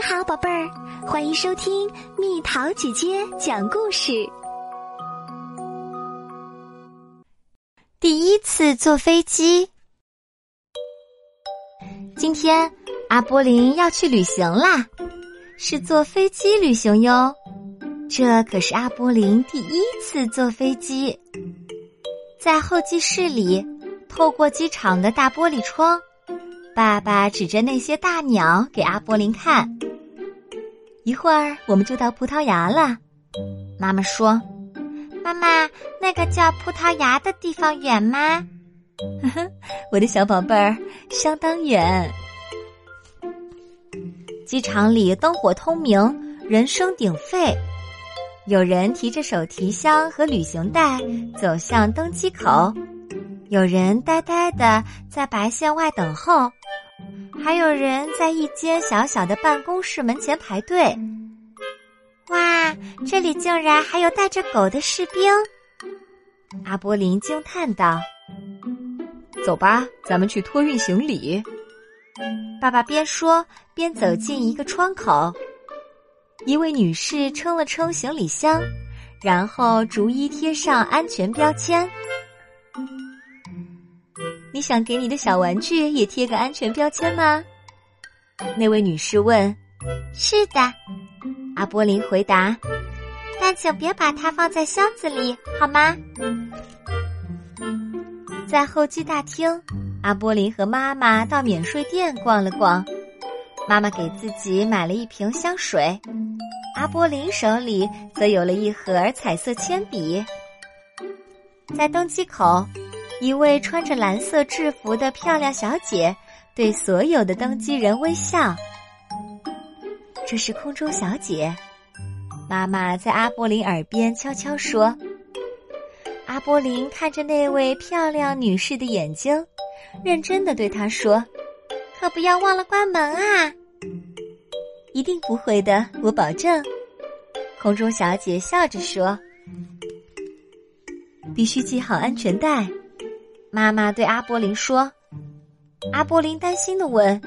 你好，宝贝儿，欢迎收听蜜桃姐姐讲故事。第一次坐飞机，今天阿波林要去旅行啦，是坐飞机旅行哟。这可是阿波林第一次坐飞机，在候机室里，透过机场的大玻璃窗。爸爸指着那些大鸟给阿波林看。一会儿我们就到葡萄牙了。妈妈说：“妈妈，那个叫葡萄牙的地方远吗？”呵呵，我的小宝贝儿，相当远。机场里灯火通明，人声鼎沸。有人提着手提箱和旅行袋走向登机口，有人呆呆的在白线外等候。还有人在一间小小的办公室门前排队。哇，这里竟然还有带着狗的士兵！阿波林惊叹道：“走吧，咱们去托运行李。”爸爸边说边走进一个窗口，一位女士称了称行李箱，然后逐一贴上安全标签。你想给你的小玩具也贴个安全标签吗？那位女士问。是的，阿波林回答。但请别把它放在箱子里，好吗？在候机大厅，阿波林和妈妈到免税店逛了逛。妈妈给自己买了一瓶香水，阿波林手里则有了一盒彩色铅笔。在登机口。一位穿着蓝色制服的漂亮小姐对所有的登机人微笑。这是空中小姐，妈妈在阿波林耳边悄悄说。阿波林看着那位漂亮女士的眼睛，认真的对她说：“可不要忘了关门啊！”一定不会的，我保证。空中小姐笑着说：“必须系好安全带。”妈妈对阿波林说：“阿波林担心的问，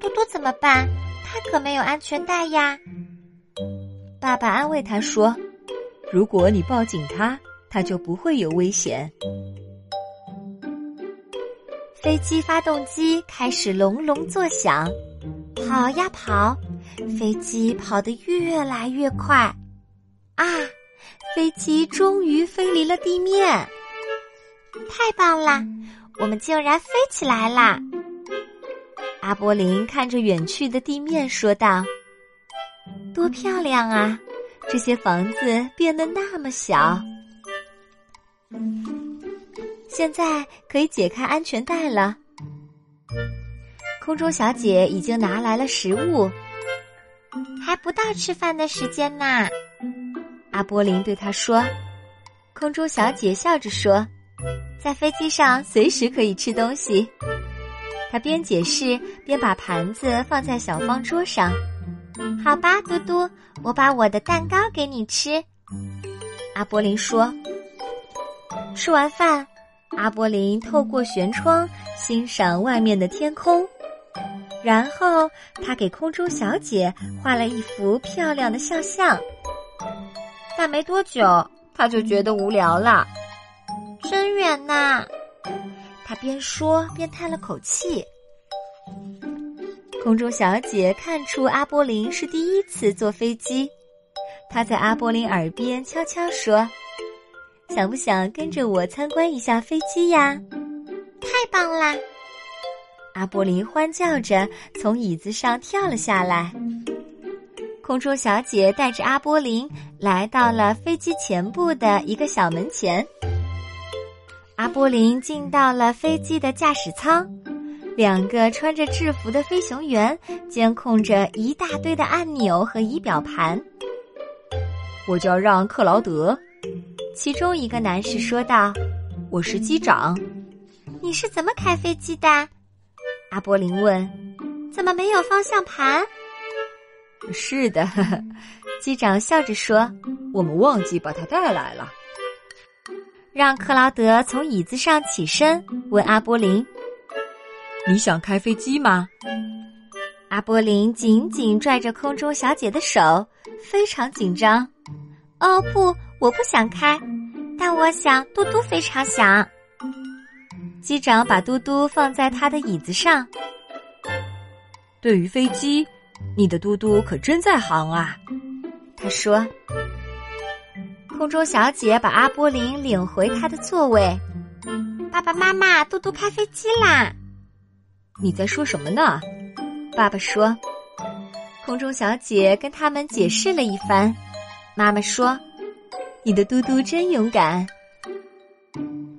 嘟嘟怎么办？他可没有安全带呀。”爸爸安慰他说：“如果你抱紧他，他就不会有危险。”飞机发动机开始隆隆作响，跑呀跑，飞机跑得越来越快，啊，飞机终于飞离了地面。太棒啦！我们竟然飞起来啦！阿波林看着远去的地面说道：“多漂亮啊！这些房子变得那么小。现在可以解开安全带了。”空中小姐已经拿来了食物，还不到吃饭的时间呢。阿波林对她说：“空中小姐笑着说。”在飞机上随时可以吃东西，他边解释边把盘子放在小方桌上。好吧，嘟嘟，我把我的蛋糕给你吃。阿波林说。吃完饭，阿波林透过舷窗欣赏外面的天空，然后他给空中小姐画了一幅漂亮的肖像。但没多久，他就觉得无聊了。真远呐！他边说边叹了口气。空中小姐看出阿波林是第一次坐飞机，她在阿波林耳边悄悄说：“想不想跟着我参观一下飞机呀？”太棒啦！阿波林欢叫着从椅子上跳了下来。空中小姐带着阿波林来到了飞机前部的一个小门前。阿波林进到了飞机的驾驶舱，两个穿着制服的飞行员监控着一大堆的按钮和仪表盘。我叫让克劳德，其中一个男士说道：“我是机长。”你是怎么开飞机的？阿波林问。怎么没有方向盘？是的，机长笑着说：“我们忘记把它带来了。”让克劳德从椅子上起身，问阿波林：“你想开飞机吗？”阿波林紧紧拽着空中小姐的手，非常紧张。哦不，我不想开，但我想嘟嘟非常想。机长把嘟嘟放在他的椅子上。对于飞机，你的嘟嘟可真在行啊，他说。空中小姐把阿波林领回他的座位。爸爸妈妈，嘟嘟开飞机啦！你在说什么呢？爸爸说：“空中小姐跟他们解释了一番。”妈妈说：“你的嘟嘟真勇敢。”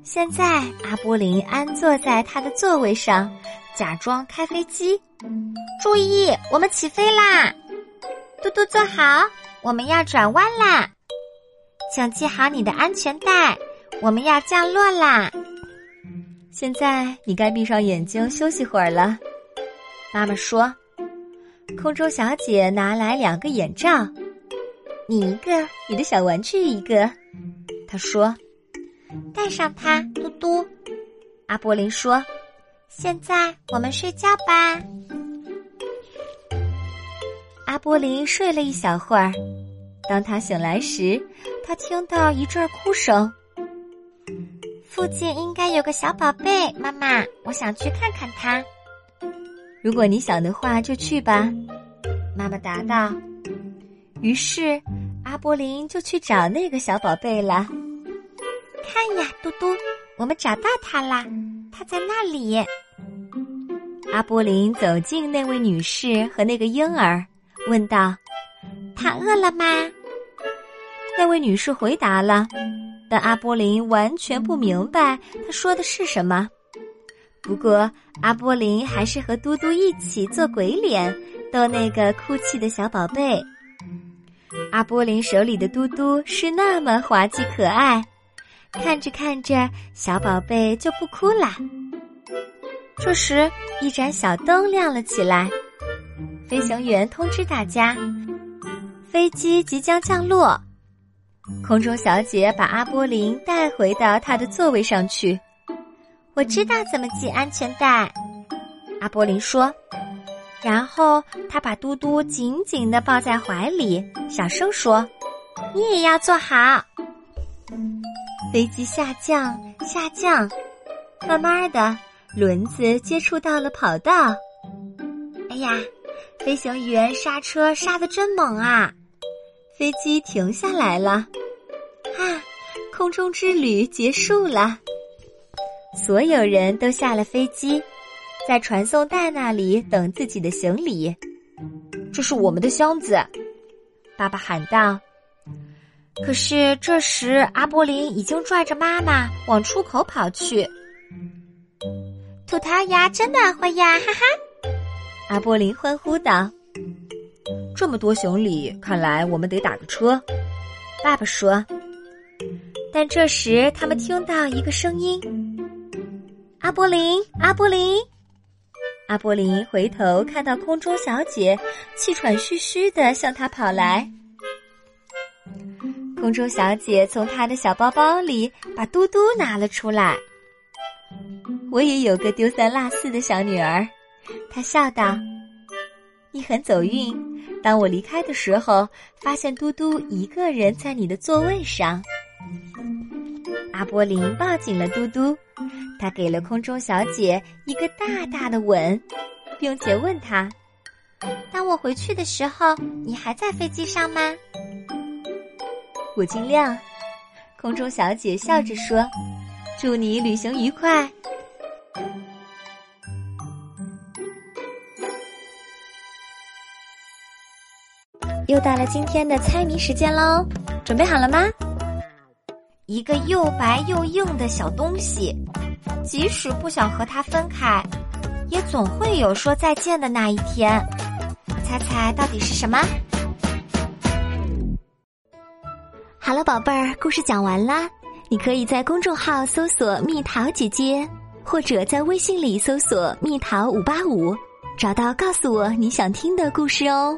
现在阿波林安坐在他的座位上，假装开飞机。注意，我们起飞啦！嘟嘟坐好，我们要转弯啦！请系好你的安全带，我们要降落啦！现在你该闭上眼睛休息会儿了。妈妈说：“空中小姐拿来两个眼罩，你一个，你的小玩具一个。”她说：“戴上它，嘟嘟。”阿波林说：“现在我们睡觉吧。”阿波林睡了一小会儿，当他醒来时，他听到一阵哭声。附近应该有个小宝贝，妈妈，我想去看看他。如果你想的话，就去吧。妈妈答道。于是阿波林就去找那个小宝贝了。看呀，嘟嘟，我们找到他啦！他在那里。阿波林走进那位女士和那个婴儿，问道：“他饿了吗？”那位女士回答了，但阿波林完全不明白她说的是什么。不过，阿波林还是和嘟嘟一起做鬼脸，逗那个哭泣的小宝贝。阿波林手里的嘟嘟是那么滑稽可爱，看着看着，小宝贝就不哭了。这时，一盏小灯亮了起来，飞行员通知大家，飞机即将降落。空中小姐把阿波林带回到他的座位上去。我知道怎么系安全带，阿波林说。然后他把嘟嘟紧紧的抱在怀里，小声说：“你也要坐好。”飞机下降，下降，慢慢的，轮子接触到了跑道。哎呀，飞行员刹车刹的真猛啊！飞机停下来了。啊，空中之旅结束了。所有人都下了飞机，在传送带那里等自己的行李。这是我们的箱子，爸爸喊道。可是这时，阿波林已经拽着妈妈往出口跑去。吐槽牙，真暖和呀，哈哈！阿波林欢呼道：“这么多行李，看来我们得打个车。”爸爸说。但这时，他们听到一个声音。阿波林，阿波林，阿波林回头看到空中小姐气喘吁吁的向他跑来。空中小姐从她的小包包里把嘟嘟拿了出来。我也有个丢三落四的小女儿，她笑道：“你很走运，当我离开的时候，发现嘟嘟一个人在你的座位上。”阿波林抱紧了嘟嘟。他给了空中小姐一个大大的吻，并且问她：“当我回去的时候，你还在飞机上吗？”我尽量。空中小姐笑着说：“祝你旅行愉快。”又到了今天的猜谜时间喽，准备好了吗？一个又白又硬的小东西。即使不想和他分开，也总会有说再见的那一天。猜猜到底是什么？好了，宝贝儿，故事讲完啦。你可以在公众号搜索“蜜桃姐姐”，或者在微信里搜索“蜜桃五八五”，找到告诉我你想听的故事哦。